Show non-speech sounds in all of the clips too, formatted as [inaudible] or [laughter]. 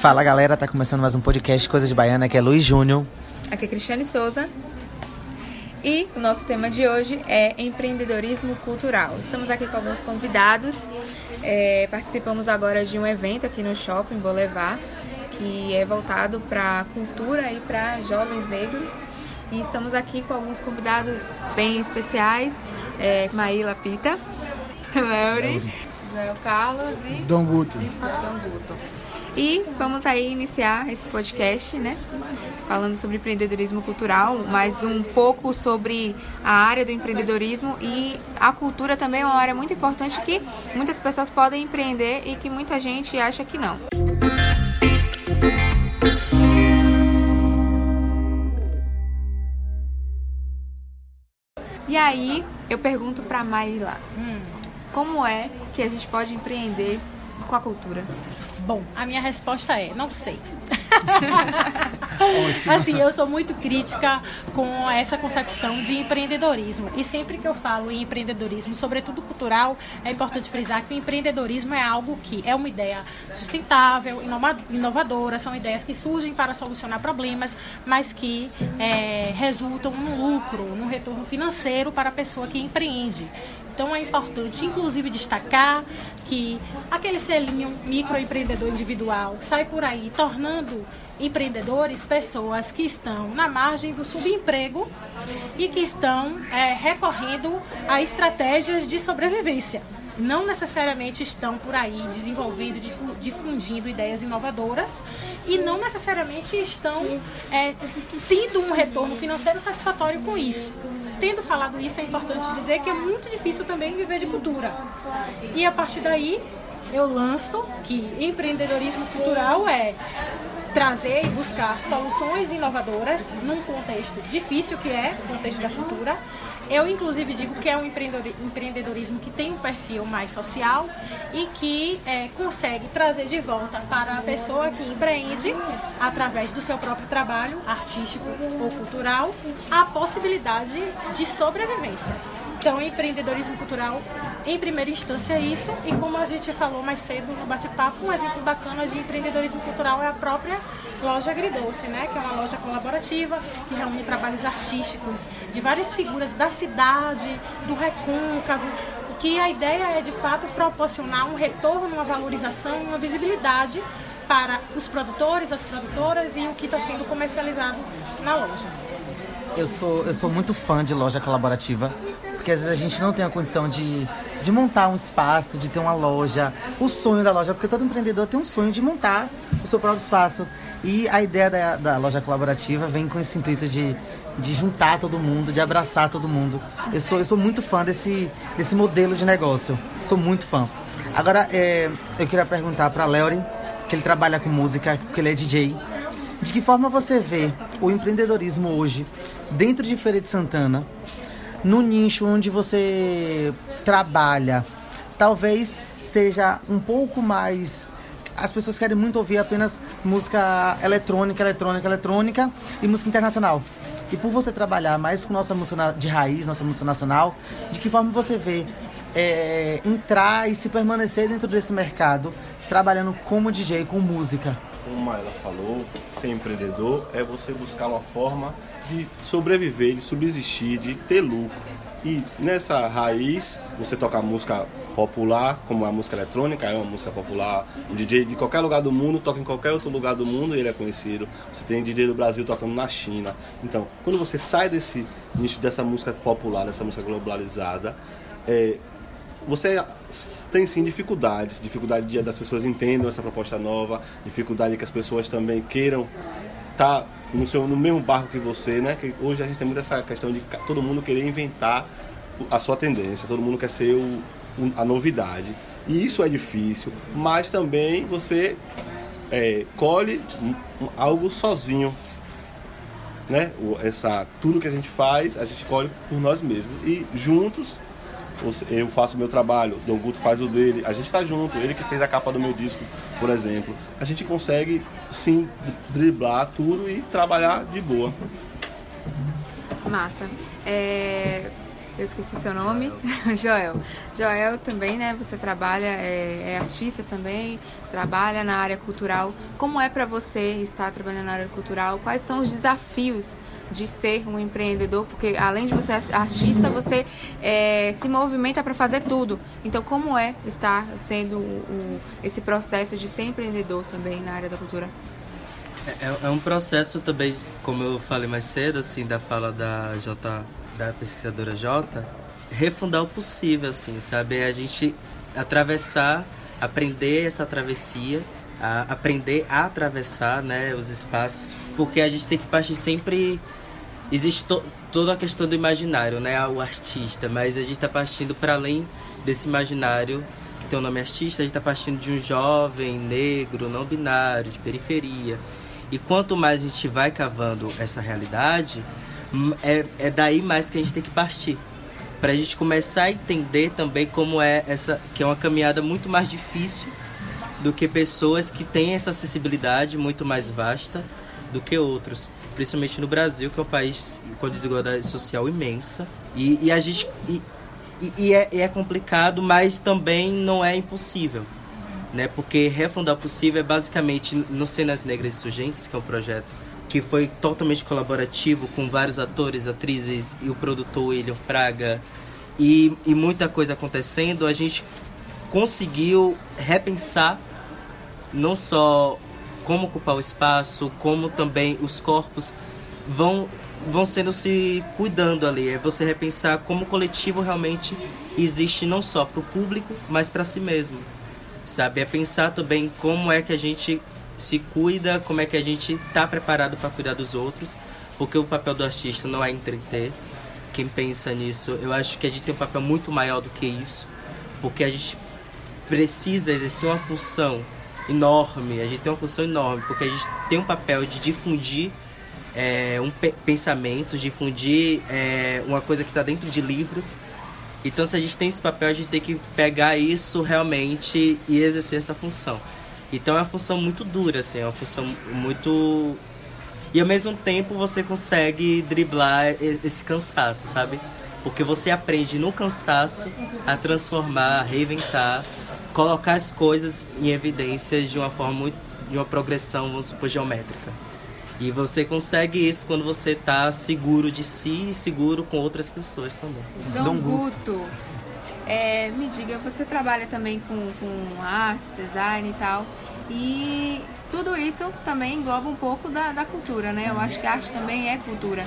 Fala galera, tá começando mais um podcast Coisa de Baiana, que é Luiz Júnior. Aqui é Cristiane Souza. E o nosso tema de hoje é empreendedorismo cultural. Estamos aqui com alguns convidados. É, participamos agora de um evento aqui no Shopping Boulevard, que é voltado para cultura e para jovens negros. E estamos aqui com alguns convidados bem especiais. É, Maíla Pita, [laughs] Leuri, Joel Carlos e Dom Guto. Dom Guto. E vamos aí iniciar esse podcast, né? Falando sobre empreendedorismo cultural, mas um pouco sobre a área do empreendedorismo e a cultura também é uma área muito importante que muitas pessoas podem empreender e que muita gente acha que não. E aí, eu pergunto para Maíla, hum, como é que a gente pode empreender com a cultura? Bom, a minha resposta é: não sei. [laughs] assim, eu sou muito crítica com essa concepção de empreendedorismo. E sempre que eu falo em empreendedorismo, sobretudo cultural, é importante frisar que o empreendedorismo é algo que é uma ideia sustentável, inovadora, são ideias que surgem para solucionar problemas, mas que é, resultam num lucro, num retorno financeiro para a pessoa que empreende. Então é importante, inclusive, destacar que aquele selinho microempreendedor individual sai por aí tornando empreendedores pessoas que estão na margem do subemprego e que estão é, recorrendo a estratégias de sobrevivência. Não necessariamente estão por aí desenvolvendo, difundindo ideias inovadoras e não necessariamente estão é, tendo um retorno financeiro satisfatório com isso tendo falado isso, é importante dizer que é muito difícil também viver de cultura. E a partir daí, eu lanço que empreendedorismo cultural é trazer e buscar soluções inovadoras num contexto difícil que é o contexto da cultura. Eu, inclusive, digo que é um empreendedorismo que tem um perfil mais social e que é, consegue trazer de volta para a pessoa que empreende, através do seu próprio trabalho artístico ou cultural, a possibilidade de sobrevivência. Então, empreendedorismo cultural, em primeira instância, é isso. E como a gente falou mais cedo no bate-papo, um exemplo bacana de empreendedorismo cultural é a própria loja Agridoce, né? Que é uma loja colaborativa que reúne trabalhos artísticos de várias figuras da cidade, do recôncavo, que a ideia é de fato proporcionar um retorno, uma valorização, uma visibilidade para os produtores, as produtoras e o que está sendo comercializado na loja. Eu sou, eu sou muito fã de loja colaborativa porque às vezes a gente não tem a condição de, de montar um espaço, de ter uma loja, o sonho da loja, porque todo empreendedor tem um sonho de montar o seu próprio espaço. E a ideia da, da loja colaborativa vem com esse intuito de, de juntar todo mundo, de abraçar todo mundo. Eu sou, eu sou muito fã desse, desse modelo de negócio, sou muito fã. Agora, é, eu queria perguntar para Leori, que ele trabalha com música, porque ele é DJ. De que forma você vê o empreendedorismo hoje dentro de Feira de Santana no nicho onde você trabalha, talvez seja um pouco mais. As pessoas querem muito ouvir apenas música eletrônica, eletrônica, eletrônica e música internacional. E por você trabalhar mais com nossa música de raiz, nossa música nacional, de que forma você vê é, entrar e se permanecer dentro desse mercado, trabalhando como DJ, com música? Como ela falou, ser empreendedor é você buscar uma forma de sobreviver, de subsistir, de ter lucro. E nessa raiz, você toca música popular, como a música eletrônica, é uma música popular. Um DJ de qualquer lugar do mundo toca em qualquer outro lugar do mundo e ele é conhecido. Você tem DJ do Brasil tocando na China. Então, quando você sai desse nicho dessa música popular, dessa música globalizada, é, você tem sim dificuldades, dificuldade das pessoas entendam essa proposta nova, dificuldade que as pessoas também queiram tá no, seu, no mesmo barco que você, né? Que hoje a gente tem muito essa questão de todo mundo querer inventar a sua tendência, todo mundo quer ser o, a novidade. E isso é difícil, mas também você é, colhe algo sozinho. Né? Essa, tudo que a gente faz, a gente colhe por nós mesmos. E juntos eu faço o meu trabalho, Dom Guto faz o dele, a gente está junto, ele que fez a capa do meu disco, por exemplo. A gente consegue sim driblar tudo e trabalhar de boa. Massa. É... eu esqueci seu nome, [laughs] Joel. Joel também, né? Você trabalha, é, é, artista também, trabalha na área cultural. Como é para você estar trabalhando na área cultural? Quais são os desafios de ser um empreendedor? Porque além de você ser artista, você é, se movimenta para fazer tudo. Então, como é estar sendo o, esse processo de ser empreendedor também na área da cultura? É, é, um processo também, como eu falei mais cedo, assim, da fala da J, da pesquisadora J, refundar o possível, assim, sabe? A gente atravessar, aprender essa travessia, a, aprender a atravessar, né, os espaços, porque a gente tem que partir sempre existe to, toda a questão do imaginário, né, o artista, mas a gente está partindo para além desse imaginário que tem o nome artista, a gente está partindo de um jovem negro, não binário, de periferia e quanto mais a gente vai cavando essa realidade, hum, é, é daí mais que a gente tem que partir. Para a gente começar a entender também como é essa, que é uma caminhada muito mais difícil do que pessoas que têm essa acessibilidade muito mais vasta do que outros. Principalmente no Brasil, que é um país com desigualdade social imensa. E, e a gente. E, e, é, é complicado, mas também não é impossível né? Porque Refundar Possível é basicamente no Cenas Negras Insurgentes, que é um projeto que foi totalmente colaborativo com vários atores, atrizes e o produtor William Fraga e, e muita coisa acontecendo, a gente conseguiu repensar não só como ocupar o espaço, como também os corpos vão vão sendo se cuidando ali. É você repensar como o coletivo realmente existe não só para o público, mas para si mesmo sabe? É pensar também como é que a gente se cuida, como é que a gente está preparado para cuidar dos outros, porque o papel do artista não é entreter. Quem pensa nisso, eu acho que a gente tem um papel muito maior do que isso, porque a gente precisa exercer uma função enorme, a gente tem uma função enorme, porque a gente tem um papel de difundir é, um pe pensamento, difundir é, uma coisa que está dentro de livros, então, se a gente tem esse papel, a gente tem que pegar isso realmente e exercer essa função. Então, é uma função muito dura, assim, é uma função muito. E ao mesmo tempo você consegue driblar esse cansaço, sabe? Porque você aprende no cansaço a transformar, a reinventar, colocar as coisas em evidência de uma forma muito. de uma progressão, vamos supor, geométrica. E você consegue isso quando você está seguro de si e seguro com outras pessoas também. Dom Guto, é, me diga, você trabalha também com, com arte, design e tal, e tudo isso também engloba um pouco da, da cultura, né? Eu acho que arte também é cultura.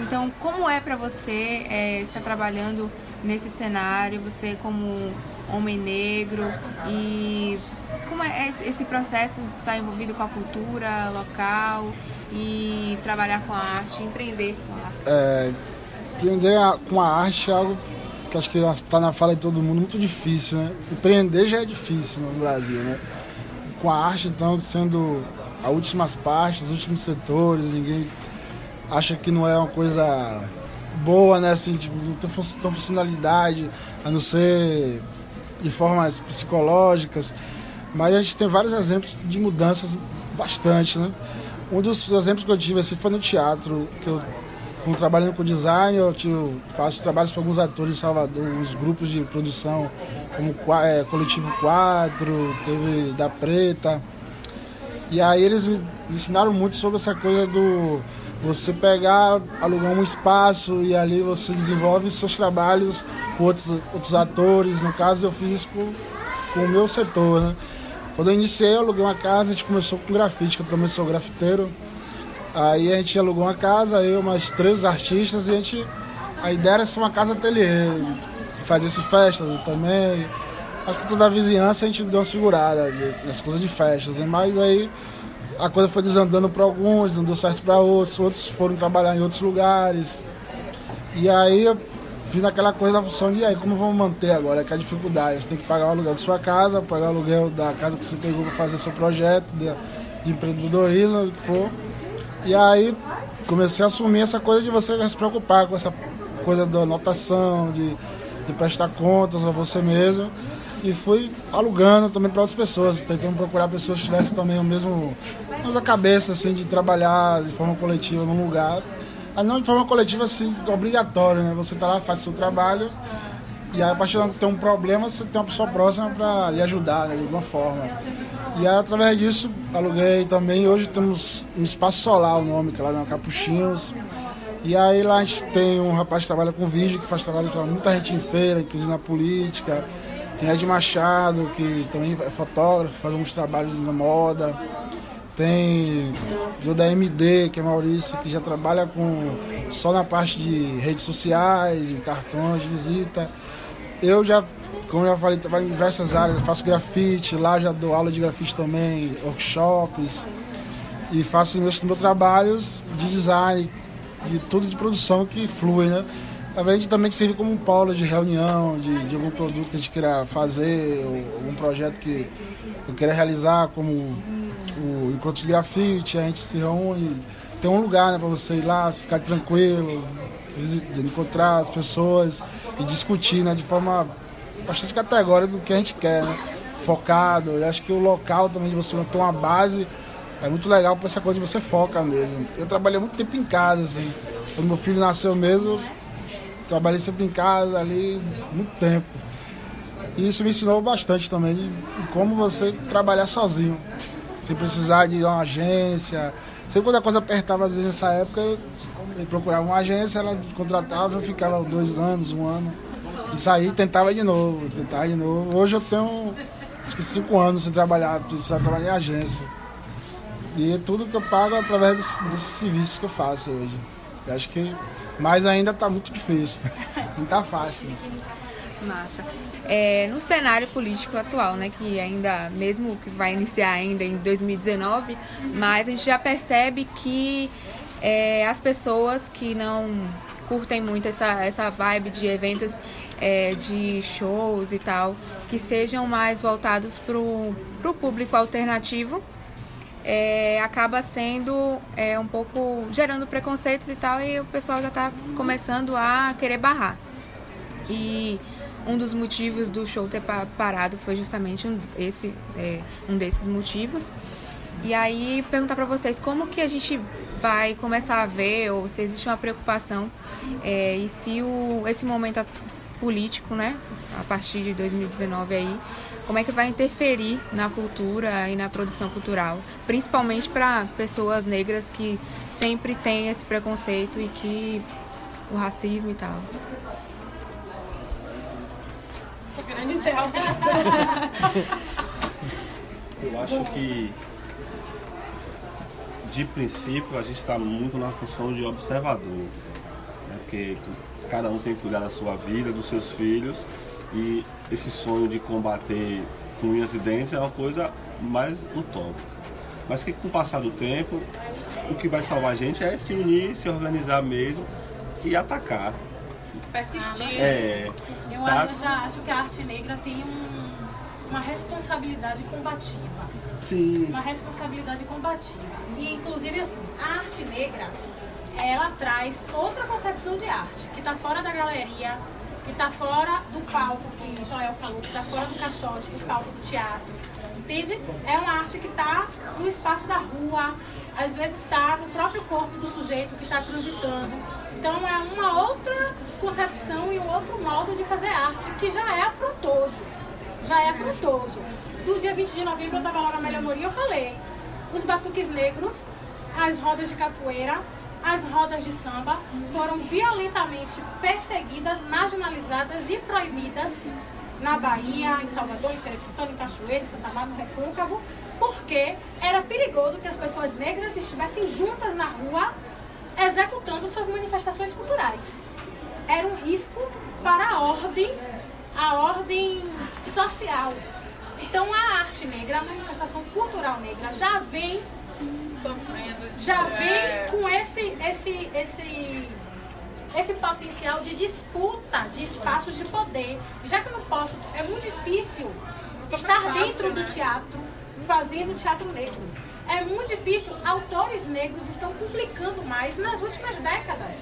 Então, como é para você é, estar trabalhando nesse cenário, você como homem negro e como é esse processo está envolvido com a cultura local e trabalhar com a arte, empreender com a arte? É, empreender com a arte é algo que acho que está na fala de todo mundo muito difícil, né? Empreender já é difícil no Brasil, né? Com a arte, então, sendo as últimas partes, os últimos setores, ninguém acha que não é uma coisa boa, né? Assim, tipo, não tem funcionalidade, a não ser de formas psicológicas. Mas a gente tem vários exemplos de mudanças bastante, né? Um dos exemplos que eu tive assim, foi no teatro, que eu, trabalhando com design, eu tiro, faço trabalhos para alguns atores de Salvador, uns grupos de produção, como é, Coletivo 4, teve Da Preta. E aí eles me ensinaram muito sobre essa coisa do você pegar, alugar um espaço e ali você desenvolve seus trabalhos com outros, outros atores. No caso, eu fiz com, com o meu setor, né? Quando eu iniciei, eu aluguei uma casa, a gente começou com grafite, que eu também sou grafiteiro. Aí a gente alugou uma casa, eu mais três artistas, e a gente. A ideia era ser uma casa ateliê, fazer essas festas também. Mas por toda a vizinhança a gente deu uma segurada nas coisas de festas. Né? Mas aí a coisa foi desandando para alguns, não deu certo para outros, outros foram trabalhar em outros lugares. E aí eu vi naquela coisa da função de aí, como vamos manter agora? Que é a dificuldade, você tem que pagar o aluguel de sua casa, pagar o aluguel da casa que você pegou para fazer seu projeto de, de empreendedorismo, o que for. E aí comecei a assumir essa coisa de você se preocupar com essa coisa da anotação, de, de prestar contas a você mesmo e fui alugando também para outras pessoas, tentando procurar pessoas que tivessem também o mesmo, a cabeça assim de trabalhar de forma coletiva num lugar Ah, não de forma coletiva, assim, obrigatória, né? Você tá lá, faz seu trabalho e aí, a partir do que tem um problema, você tem uma pessoa próxima para lhe ajudar, né, de alguma forma. E aí, através disso, aluguei também. Hoje temos um espaço solar, o nome, que é lá na Capuchinhos. E aí lá a gente tem um rapaz que trabalha com vídeo, que faz trabalho com muita gente em feira, inclusive na política. Tem Ed Machado, que também é fotógrafo, faz alguns trabalhos na moda. Tem o da MD, que é Maurício, que já trabalha com só na parte de redes sociais, em cartões de visita. Eu já, como já falei, trabalho em diversas áreas, faço grafite, lá já dou aula de grafite também, workshops, e faço meus, meus trabalhos de design, de tudo de produção que flui, né? A gente também serve como um polo de reunião, de, de algum produto que a gente queira fazer, ou algum projeto que eu queira realizar, como o encontro de grafite, a gente se reúne, tem um lugar né, para você ir lá, ficar tranquilo, encontrar as pessoas e discutir né, de forma bastante categórica do que a gente quer, né? focado. Eu acho que o local também de você ter uma base é muito legal para essa coisa de você foca mesmo. Eu trabalhei muito tempo em casa, assim. Quando meu filho nasceu mesmo, trabalhei sempre em casa ali, muito tempo. E isso me ensinou bastante também de como você trabalhar sozinho, sem precisar de uma agência. Sempre quando a coisa apertava, às vezes nessa época, eu procurava uma agência, ela contratava, eu ficava dois anos, um ano. E saí tentava de novo, tentava de novo. Hoje eu tenho acho que cinco anos sem trabalhar, precisar trabalhar em agência. E é tudo que eu pago através desse, desse serviço que eu faço hoje. Eu acho que. Mas ainda está muito difícil. [laughs] Não está fácil. Massa. É, no cenário político atual, né, que ainda, mesmo que vai iniciar ainda em 2019, mas a gente já percebe que é, as pessoas que não curtem muito essa, essa vibe de eventos é, de shows e tal, que sejam mais voltados para o público alternativo, é, acaba sendo é, um pouco gerando preconceitos e tal, e o pessoal já está começando a querer barrar. E um dos motivos do show ter parado foi justamente um, esse, é, um desses motivos. E aí perguntar para vocês como que a gente vai começar a ver ou se existe uma preocupação é, e se o, esse momento político, né, a partir de 2019 aí, como é que vai interferir na cultura e na produção cultural, principalmente para pessoas negras que sempre têm esse preconceito e que o racismo e tal. Grande interrogação. [laughs] Eu acho que de princípio, a gente está muito na função de observador, né? porque cada um tem que cuidar da sua vida, dos seus filhos, e esse sonho de combater com unhas e dentes é uma coisa mais utópica. Mas que com o passar do tempo, o que vai salvar a gente é se unir, se organizar mesmo e atacar. Persistir. É, Eu tá? acho, já acho que a arte negra tem um, uma responsabilidade combativa Sim. uma responsabilidade combativa. E, inclusive, assim, a arte negra, ela traz outra concepção de arte, que está fora da galeria, que está fora do palco, que o Joel falou, que está fora do caixote, do palco do teatro. Entende? É uma arte que está no espaço da rua, às vezes está no próprio corpo do sujeito que está transitando. Então é uma outra concepção e um outro modo de fazer arte que já é afrontoso. Já é afrontoso do dia 20 de novembro eu estava lá na Amélia Morim eu falei, os batuques negros, as rodas de capoeira, as rodas de samba foram violentamente perseguidas, marginalizadas e proibidas na Bahia, em Salvador, em Feira de Santana, em Cachoeira, em Santa Marta, no Recôncavo, porque era perigoso que as pessoas negras estivessem juntas na rua executando suas manifestações culturais. Era um risco para a ordem, a ordem social então a arte negra, a manifestação cultural negra já vem sofrendo, já vem é. com esse, esse, esse, esse potencial de disputa de espaços de poder. Já que eu não posso, é muito difícil estar fácil, dentro né? do teatro fazendo teatro negro. É muito difícil. Autores negros estão publicando mais nas últimas décadas.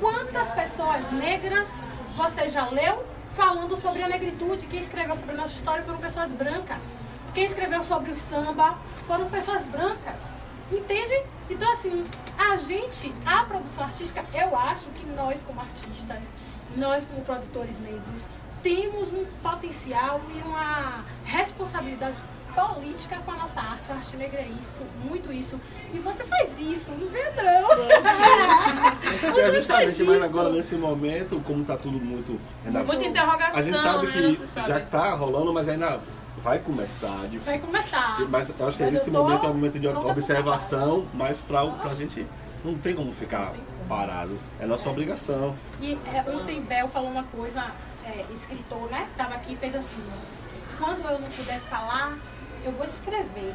Quantas pessoas negras você já leu falando sobre a negritude. Quem escreveu sobre a nossa história foram pessoas brancas. Quem escreveu sobre o samba foram pessoas brancas. Entende? Então, assim, a gente, a produção artística, eu acho que nós, como artistas, nós, como produtores negros, temos um potencial e uma responsabilidade política com a nossa arte. A arte negra é isso, muito isso. E você faz isso, não vê não. [laughs] É justamente, mas agora nesse momento, como está tudo muito. Ainda, Muita interrogação, a gente sabe né? que já está rolando, mas ainda vai começar. De, Vai começar. mas eu acho que Mas nesse momento é um momento de observação, mas para a gente não tem como ficar parado. É nossa obrigação. E é, ontem Bel falou uma coisa, é, escritor, né? Tava aqui e fez assim. Quando eu não puder falar, eu vou escrever.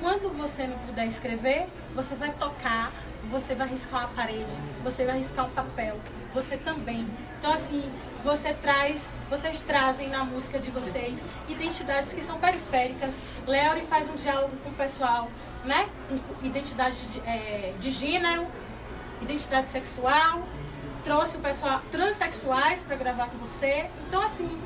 Quando você não puder escrever, você vai tocar, você vai riscar uma parede, você vai riscar um papel, você também. Então assim, você traz, vocês trazem na música de vocês identidades que são periféricas. Leori faz um diálogo com o pessoal, né? Com identidade de, é, de gênero, identidade sexual, trouxe o pessoal transexuais para gravar com você. Então, assim,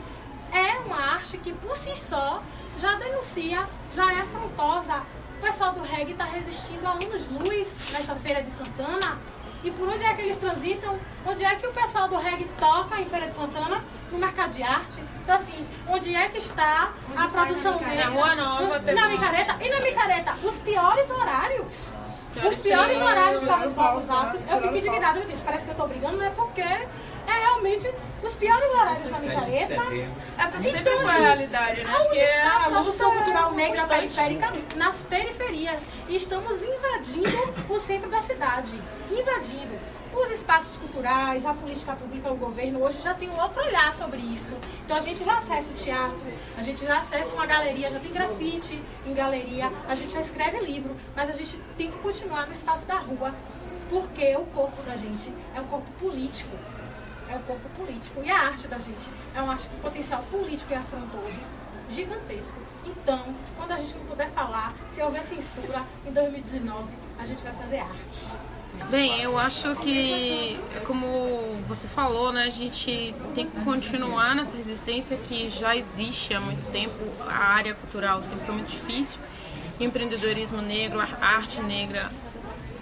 é uma arte que por si só já denuncia, já é afrontosa. O pessoal do reggae está resistindo há anos-luz nessa feira de Santana. E por onde é que eles transitam? Onde é que o pessoal do reggae toca em Feira de Santana? No mercado de artes. Então, assim, onde é que está a produção negra? Na Rua Nova, teve Na micareta. E na micareta, os piores horários. Os piores horários para os blocos afros. Eu fico indignada, gente. Parece que eu tô brigando, não é porque é realmente os piores horários da micareta. Essa sempre Então, foi a assim, realidade, né? Acho Onde que é está a a produção luta cultural negra constante. periférica? Nas periferias. E estamos invadindo o centro da cidade. Invadindo. Os espaços culturais, a política pública, o governo hoje já tem um outro olhar sobre isso. Então a gente já acessa o teatro, a gente já acessa uma galeria, já tem grafite em galeria, a gente já escreve livro, mas a gente tem que continuar no espaço da rua, porque o corpo da gente é um corpo político é um corpo político. E a arte da gente é uma arte com potencial político e afrontoso gigantesco. Então, quando a gente não puder falar, se houver censura, em 2019, a gente vai fazer arte. Bem, eu acho que, como você falou, né, a gente tem que continuar nessa resistência que já existe há muito tempo. A área cultural sempre foi muito difícil. Empreendedorismo negro, arte negra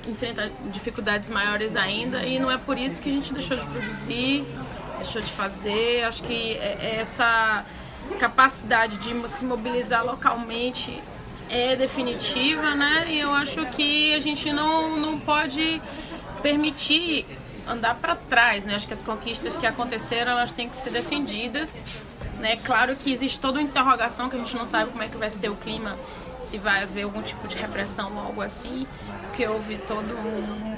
enfrenta dificuldades maiores ainda e não é por isso que a gente deixou de produzir, deixou de fazer. Acho que é- é essa capacidade de se mobilizar localmente é definitiva, né? E eu acho que a gente não, não pode permitir andar para trás, né? Acho que as conquistas que aconteceram, elas têm que ser defendidas, né? Claro que existe toda uma interrogação que a gente não sabe como é que vai ser o clima, se vai haver algum tipo de repressão ou algo assim, porque houve todo um, um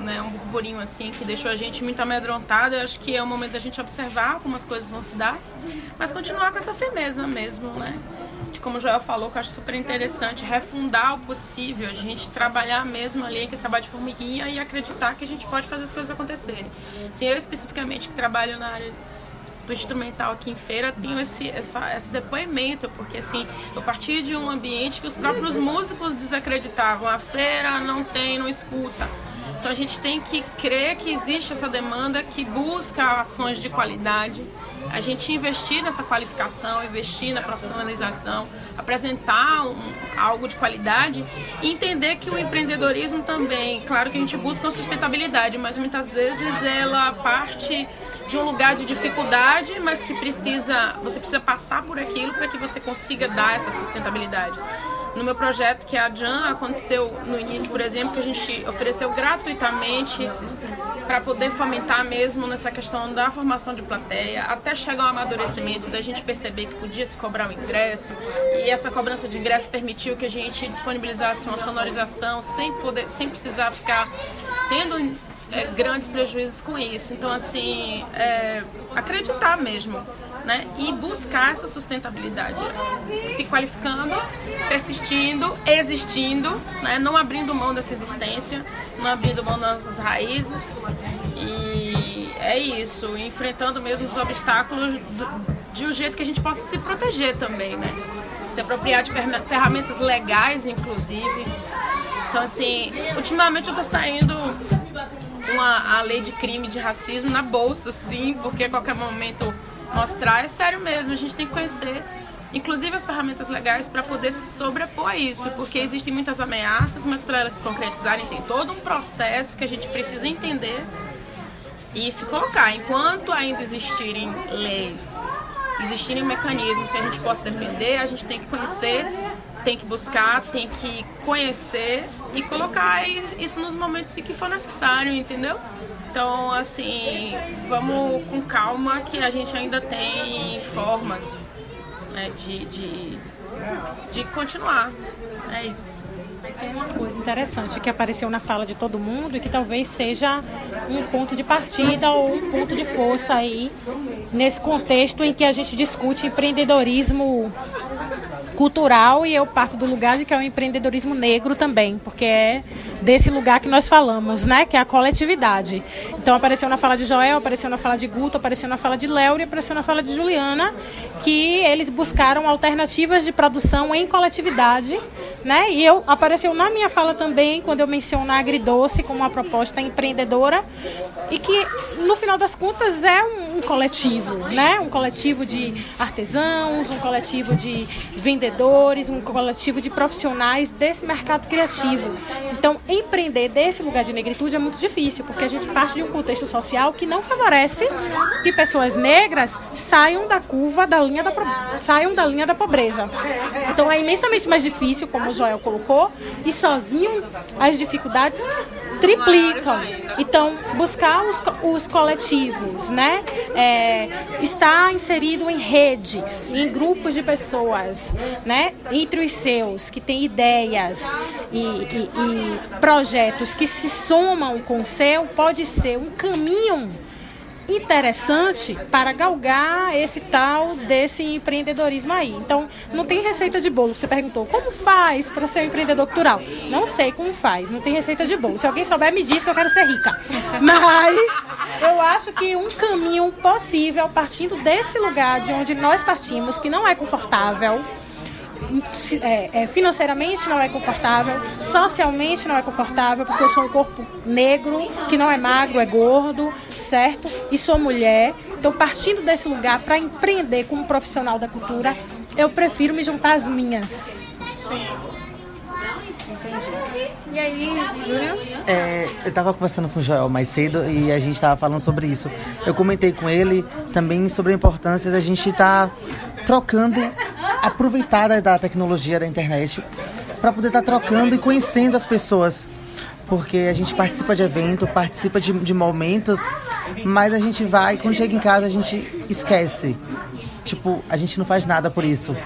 né, um burburinho assim que deixou a gente muito amedrontado. Eu acho que é o momento da gente observar como as coisas vão se dar, mas continuar com essa firmeza mesmo, né? De como o Joel falou, que eu acho super interessante, refundar o possível, a gente trabalhar mesmo ali, aquele trabalho de formiguinha e acreditar que a gente pode fazer as coisas acontecerem. Assim, eu especificamente que trabalho na área do instrumental aqui em feira tenho esse, essa, esse depoimento, porque assim, eu parti de um ambiente que os próprios músicos desacreditavam. A feira não tem, não escuta. Então a gente tem que crer que existe essa demanda que busca ações de qualidade. A gente investir nessa qualificação, investir na profissionalização, apresentar um- algo de qualidade e entender que o empreendedorismo também, claro que a gente busca uma sustentabilidade, mas muitas vezes ela parte de um lugar de dificuldade, mas que precisa, você precisa passar por aquilo para que você consiga dar essa sustentabilidade. No meu projeto, que é a Jan, aconteceu no início, por exemplo, que a gente ofereceu gratuitamente para poder fomentar mesmo nessa questão da formação de plateia, até chegar ao amadurecimento da gente perceber que podia se cobrar o ingresso e essa cobrança de ingresso permitiu que a gente disponibilizasse uma sonorização sem poder, sem precisar ficar tendo é, grandes prejuízos com isso. Então, assim, é, acreditar mesmo, né? E buscar essa sustentabilidade, se qualificando, persistindo, existindo, né? Não abrindo mão dessa existência, não abrindo mão das nossas raízes. E é isso, enfrentando mesmo os obstáculos do- de um jeito que a gente possa se proteger também, né? Se apropriar de ferramentas legais, inclusive. Então, assim, ultimamente eu tô saindo com a, a lei de crime de racismo na bolsa, sim, porque a qualquer momento mostrar é sério mesmo, a gente tem que conhecer. inclusive as ferramentas legais para poder se sobrepor a isso, porque existem muitas ameaças, mas para elas se concretizarem tem todo um processo que a gente precisa entender e se colocar. Enquanto ainda existirem leis, existirem mecanismos que a gente possa defender, a gente tem que conhecer, tem que buscar, tem que conhecer e colocar isso nos momentos em que for necessário, entendeu? Então, assim, vamos com calma que a gente ainda tem formas né, de, de, de continuar. É isso. Tem uma coisa interessante que apareceu na fala de todo mundo e que talvez seja um ponto de partida ou um ponto de força aí nesse contexto em que a gente discute empreendedorismo cultural e eu parto do lugar de que é o empreendedorismo negro também, porque é desse lugar que nós falamos, né, que é a coletividade. Então apareceu na fala de Joel, apareceu na fala de Guto, apareceu na fala de Léo e apareceu na fala de Juliana, que eles buscaram alternativas de produção em coletividade, né? E eu apareceu na minha fala também quando eu menciono a Agridoce como uma proposta empreendedora e que no final das contas é um, coletivo, né? Um coletivo de artesãos, um coletivo de vendedores empreendedores, um coletivo de profissionais desse mercado criativo. Então, empreender desse lugar de negritude é muito difícil, porque a gente parte de um contexto social que não favorece que pessoas negras saiam da curva da linha da saiam da linha da pobreza. Então, é imensamente mais difícil, como o Joel colocou, e sozinho as dificuldades triplicam. Então, buscar os, os coletivos, né? É, estar inserido em redes, em grupos de pessoas, né? Entre os seus, que têm ideias e, e, e projetos que se somam com o seu, pode ser um caminho interessante para galgar esse tal desse empreendedorismo aí. Então, não tem receita de bolo. Você perguntou como faz para ser um empreendedor cultural? Não sei como faz, não tem receita de bolo. Se alguém souber, me diz que eu quero ser rica. [laughs] Mas eu acho que um caminho possível, partindo desse lugar de onde nós partimos, que não é confortável, é, é, financeiramente não é confortável, socialmente não é confortável, porque eu sou um corpo negro, que não é magro, é gordo, certo? E sou mulher. Então, partindo desse lugar para empreender como profissional da cultura, eu prefiro me juntar às minhas. Sim. Entendi. E aí, Júlio? É, eu estava conversando com o Joel mais cedo e a gente estava falando sobre isso. Eu comentei com ele também sobre a importância da gente estar tá trocando aproveitar da tecnologia da internet para poder estar tá trocando e conhecendo as pessoas. Porque a gente participa de evento, participa de, de momentos, mas a gente vai, quando chega em casa, a gente esquece. Tipo, a gente não faz nada por isso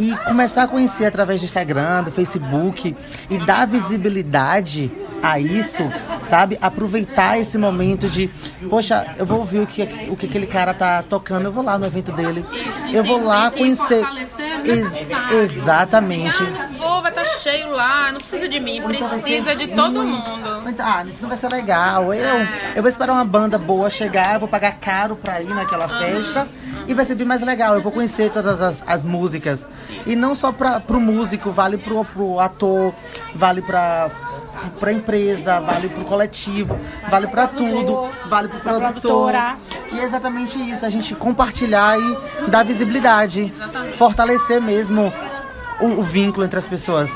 e começar a conhecer através do Instagram, do Facebook e dar visibilidade a isso, sabe? Aproveitar esse momento de, poxa, eu vou ouvir o que, o que aquele cara tá tocando, eu vou lá no evento dele, eu vou lá conhecer. Ex exatamente. Vou, vai estar tá cheio lá, não precisa de mim, precisa de todo mundo. Ah, isso não vai ser legal. Eu, é. eu vou esperar uma banda boa chegar, eu vou pagar caro pra ir naquela festa e vai ser bem mais legal. Eu vou conhecer todas as, as músicas. E não só para pro músico, vale pro, pro ator, vale para para empresa, vale para o coletivo, vale para tudo, vale para o produtor. E é exatamente isso, a gente compartilhar e dar visibilidade, fortalecer mesmo o, o vínculo entre as pessoas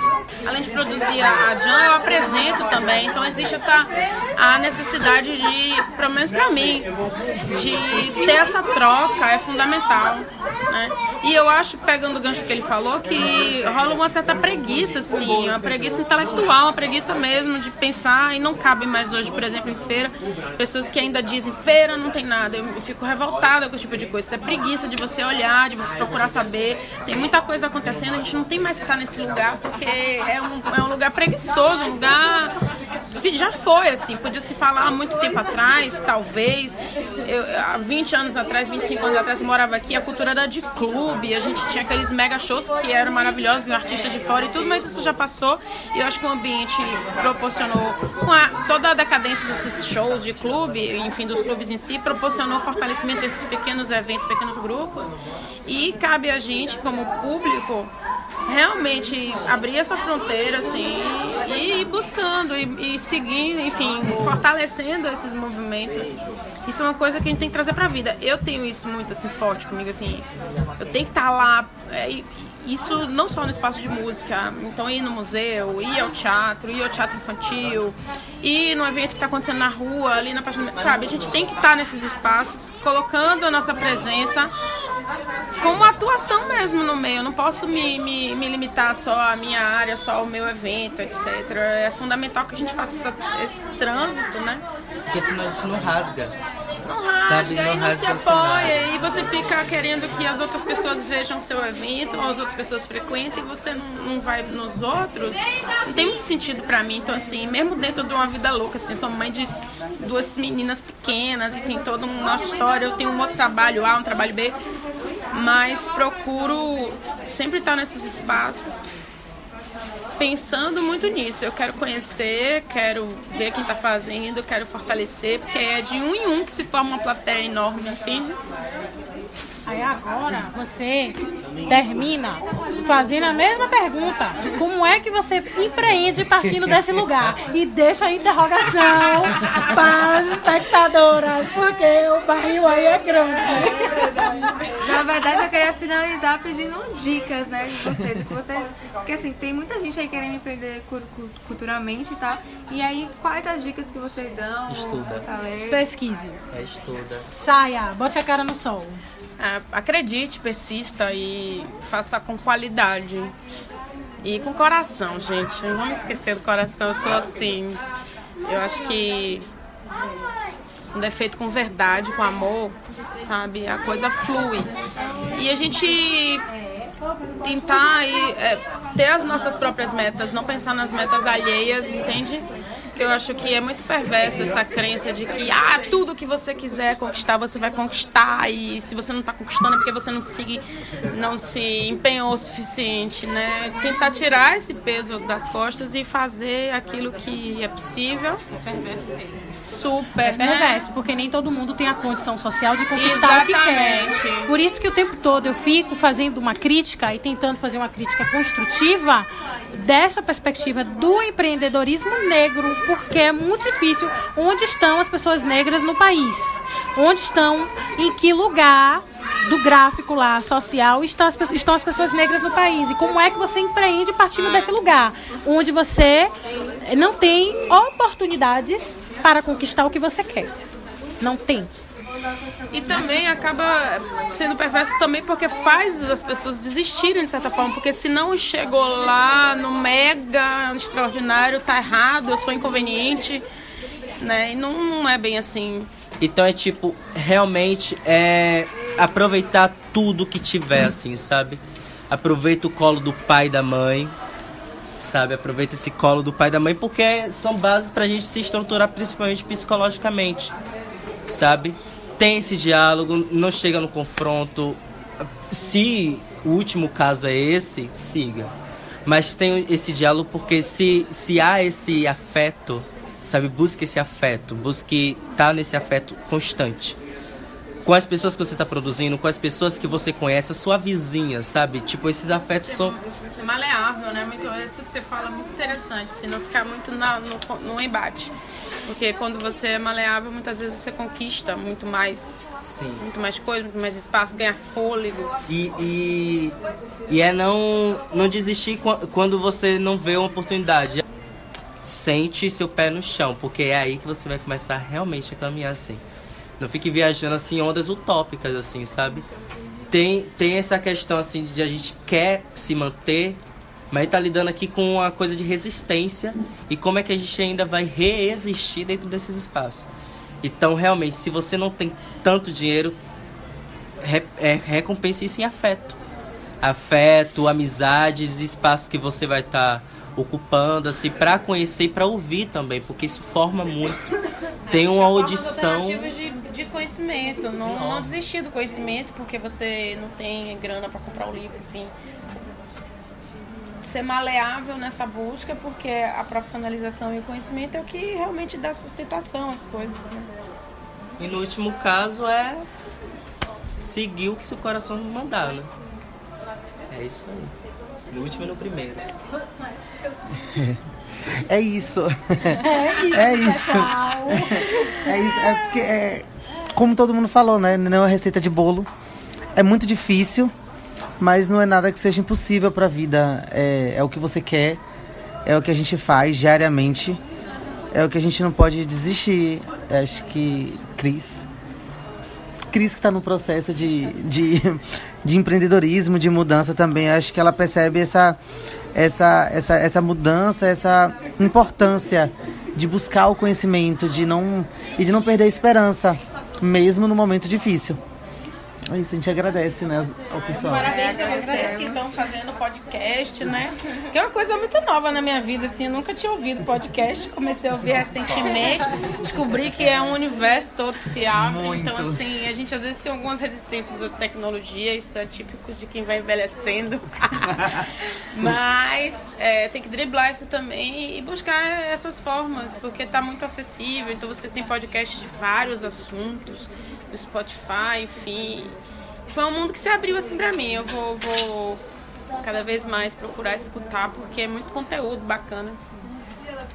além de produzir a Jan, eu apresento também. Então existe essa a necessidade de, pelo menos para mim, de ter essa troca é fundamental. Né? E eu acho, pegando o gancho que ele falou, que rola uma certa preguiça, assim, uma preguiça intelectual, uma preguiça mesmo de pensar, e não cabe mais hoje, por exemplo, em feira, pessoas que ainda dizem feira não tem nada. Eu fico revoltada com esse tipo de coisa. Isso é preguiça de você olhar, de você procurar saber. Tem muita coisa acontecendo, a gente não tem mais que estar nesse lugar, porque é um, é um lugar preguiçoso, um lugar que já foi, assim, podia se falar há muito tempo atrás, talvez. Eu, há 20 anos atrás, 25 anos atrás, eu morava aqui, a cultura era de clube, a gente tinha aqueles mega shows que eram maravilhosos, com artistas de fora e tudo, mas isso já passou. E eu acho que o ambiente proporcionou, com a, toda a decadência desses shows de clube, enfim, dos clubes em si, proporcionou o fortalecimento desses pequenos eventos, pequenos grupos. E cabe a gente, como público, realmente abrir essa fronteira, assim, e ir buscando, e, e enfim, fortalecendo esses movimentos. Isso é uma coisa que a gente tem que trazer pra vida. Eu tenho isso muito, assim, forte comigo, assim. Eu tenho que estar lá. É, isso não só no espaço de música, então ir no museu, ir ao teatro, ir ao teatro infantil, ir no evento que está acontecendo na rua, ali na página. Sabe, a gente tem que estar nesses espaços, colocando a nossa presença como atuação mesmo no meio. Eu não posso me, me, me limitar só à minha área, só ao meu evento, etc. É fundamental que a gente faça essa- esse trânsito, né? Porque senão a gente não rasga. Não rasga Sabe, não e não se rasga apoia e você fica querendo que as outras pessoas vejam seu evento, ou as outras pessoas frequentem e você não, não vai nos outros. Não tem muito sentido pra mim. Então, assim, mesmo dentro de uma vida louca, assim, sou mãe de duas meninas pequenas e tem toda uma história. Eu tenho um outro trabalho A, um trabalho B, mas procuro sempre estar nesses espaços pensando muito nisso. Eu quero conhecer, quero ver quem tá fazendo, quero fortalecer, porque é de um em um que se forma uma plateia enorme, entende? Aí agora você termina fazendo a mesma pergunta. Como é que você empreende partindo desse lugar? E deixa a interrogação para as espectadoras, porque o barril aí é grande. Na verdade, eu queria finalizar pedindo dicas, né, de vocês. Que vocês porque assim, tem muita gente aí querendo empreender cu- cu- culturalmente e tal. E aí, quais as dicas que vocês dão? Estuda. Pesquise. É estuda. Saia, bote a cara no sol. Ah, acredite, persista e faça com qualidade. E com coração, gente. Não vamos esquecer do coração. Eu sou assim. Eu acho que quando é feito com verdade, com amor, sabe? A coisa flui. E a gente tentar e, é, ter as nossas próprias metas, não pensar nas metas alheias, entende? Que eu acho que é muito perverso essa crença de que ah, tudo que você quiser conquistar, você vai conquistar e se você não está conquistando é porque você não se não se empenhou o suficiente, né? Tentar tirar esse peso das costas e fazer aquilo que é possível. É perverso Super, É né? perverso, porque nem todo mundo tem a condição social de conquistar o que quer. Exatamente. Por isso que o tempo todo eu fico fazendo uma crítica e tentando fazer uma crítica construtiva dessa perspectiva do empreendedorismo negro, porque é muito difícil onde estão as pessoas negras no país. Onde estão, em que lugar do gráfico lá social estão as, pessoas- estão as pessoas negras no país. E como é que você empreende partindo desse lugar? Onde você não tem oportunidades para conquistar o que você quer. Não tem. E também acaba sendo perverso também porque faz as pessoas desistirem de certa forma, porque se não chegou lá no mega extraordinário, tá errado, eu sou inconveniente, né? E não, não é bem assim. Então é tipo, realmente é aproveitar tudo que tiver, assim, sabe? Aproveita o colo do pai e da mãe, sabe? Aproveita esse colo do pai e da mãe, porque são bases pra gente se estruturar, principalmente psicologicamente, sabe? Tem esse diálogo, não chega no confronto. Se o último caso é esse, siga. Mas tem esse diálogo porque se, se há esse afeto, sabe? Busque esse afeto, busque estar nesse afeto constante. Com as pessoas que você está produzindo, com as pessoas que você conhece, a sua vizinha, sabe? Tipo, esses afetos são. É maleável, né? Muito, isso que você fala é muito interessante, assim, não ficar muito na, no, no embate. Porque quando você é maleável, muitas vezes você conquista muito mais, Sim. muito mais coisa, muito mais espaço, ganha fôlego. E, e, e é não, não desistir qua- quando você não vê uma oportunidade. Sente seu pé no chão, porque é aí que você vai começar realmente a caminhar assim. Não fique viajando assim, ondas utópicas, assim, sabe? Tem, tem essa questão assim de a gente quer se manter, mas tá lidando aqui com uma coisa de resistência e como é que a gente ainda vai reexistir dentro desses espaços. Então, realmente, se você não tem tanto dinheiro, re, é, recompense isso em afeto. Afeto, amizades, espaços que você vai estar ocupando, assim, para conhecer e para ouvir também, porque isso forma muito. Tem uma audição. De, de conhecimento, não, não desistir do conhecimento porque você não tem grana para comprar o livro, enfim. Ser maleável nessa busca, porque a profissionalização e o conhecimento é o que realmente dá sustentação às coisas, né? E no último caso é seguir o que seu coração mandar, né? É isso aí. No último e no primeiro. [laughs] É isso. É isso. Pessoal. [laughs] É isso. É porque, é, como todo mundo falou, né? Não é uma receita de bolo. É muito difícil. mas não é nada que seja impossível para a vida. É, é o que você quer, é o que a gente faz diariamente, é o que a gente não pode desistir. Acho que Cris. Cris que está no processo de, de, [laughs] de empreendedorismo, de mudança também. Acho que ela percebe essa, essa, essa, essa mudança, essa importância de buscar o conhecimento, de não e de não perder a esperança, mesmo no momento difícil. É isso, a gente agradece, né, ao pessoal. Parabéns a vocês que estão fazendo podcast, né? Que é uma coisa muito nova na minha vida, assim. Eu nunca tinha ouvido podcast. Comecei a ouvir recentemente. Descobri que é um universo todo que se abre. Muito. Então, assim, a gente às vezes tem algumas resistências à tecnologia. Isso é típico de quem vai envelhecendo. [laughs] Mas é, tem que driblar isso também e buscar essas formas, porque tá muito acessível. Então, você tem podcast de vários assuntos no Spotify, enfim. Foi um mundo que se abriu assim pra mim. Eu vou, vou cada vez mais procurar escutar, porque é muito conteúdo bacana.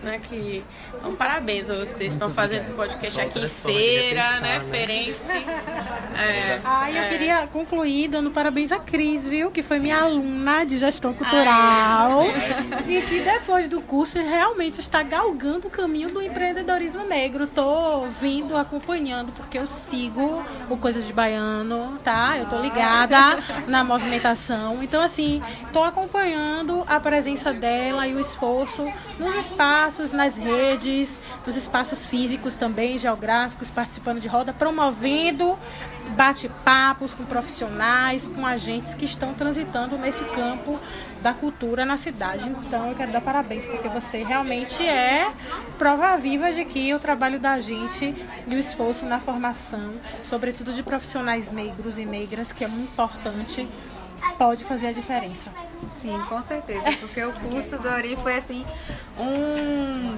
Né, que, então, parabéns vocês estão fazendo esse podcast Só aqui em feira, pensar, né? né? Ferense. [laughs] É, Ah, eu é. queria concluir dando parabéns a Cris, viu? Que foi minha aluna de gestão cultural. E que depois do curso realmente está galgando o caminho do empreendedorismo negro. Tô vindo, acompanhando, porque eu sigo o Coisas de Baiano, tá? Eu tô ligada [laughs] na movimentação. Então, assim, tô acompanhando a presença dela e o esforço nos espaços, nas redes, nos espaços físicos também, geográficos, participando de roda, promovendo bate-papos com profissionais, com agentes que estão transitando nesse campo da cultura na cidade. Então eu quero dar parabéns, porque você realmente é prova viva de que o trabalho da gente e o esforço na formação, sobretudo de profissionais negros e negras, que é muito importante, pode fazer a diferença. Sim, com certeza. Porque o curso do Ori foi assim um.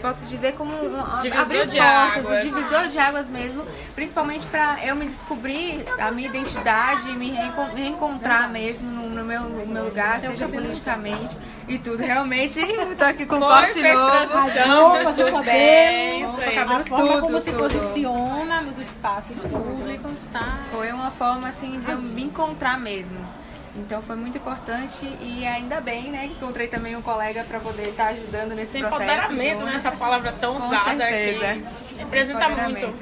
Posso dizer como um. Divisor abrir de portas, águas. um divisor de águas mesmo. Principalmente para eu me descobrir a minha identidade, me reenco- reencontrar mesmo no, no meu, no meu lugar, seja politicamente e tudo. Realmente, tô aqui com um Foi, corte novo. transição. roupas, o Bem, cabelo, isso aí. cabelo a forma tudo, como se tudo. posiciona nos espaços públicos, tá? Foi uma forma assim de eu me encontrar mesmo. Então foi muito importante e ainda bem, né? que Encontrei também um colega para poder estar ajudando nesse Esse processo. empoderamento, né? Essa palavra tão Com usada certeza. aqui. Representa muito.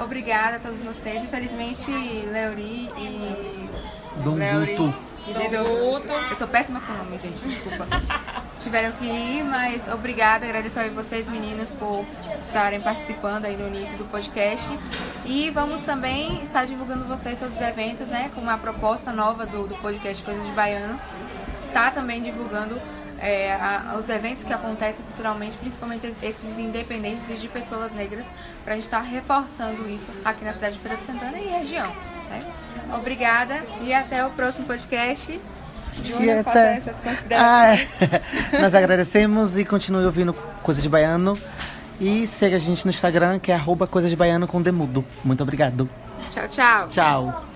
Obrigada a todos vocês. Infelizmente, Leori e. Dom Leori Guto. Eu sou péssima com nome, gente, desculpa. [laughs] Tiveram que ir, mas obrigada. Agradeço a vocês, meninas, por estarem participando aí no início do podcast. E vamos também estar divulgando vocês todos os eventos, né? Com uma proposta nova do, do podcast Coisas de Baiano. Tá também divulgando é, a- os eventos que acontecem culturalmente, principalmente esses independentes e de pessoas negras, para a gente estar reforçando isso aqui na cidade de Feira de Santana e região. Né? Obrigada e até o próximo podcast. Faça até... essas considerações. Ah, é. [laughs] Nós agradecemos e continue ouvindo Coisa de Baiano. E siga a gente no Instagram, que é arroba Coisa de Baiano com Demudo. Muito obrigado. Tchau, tchau. Tchau.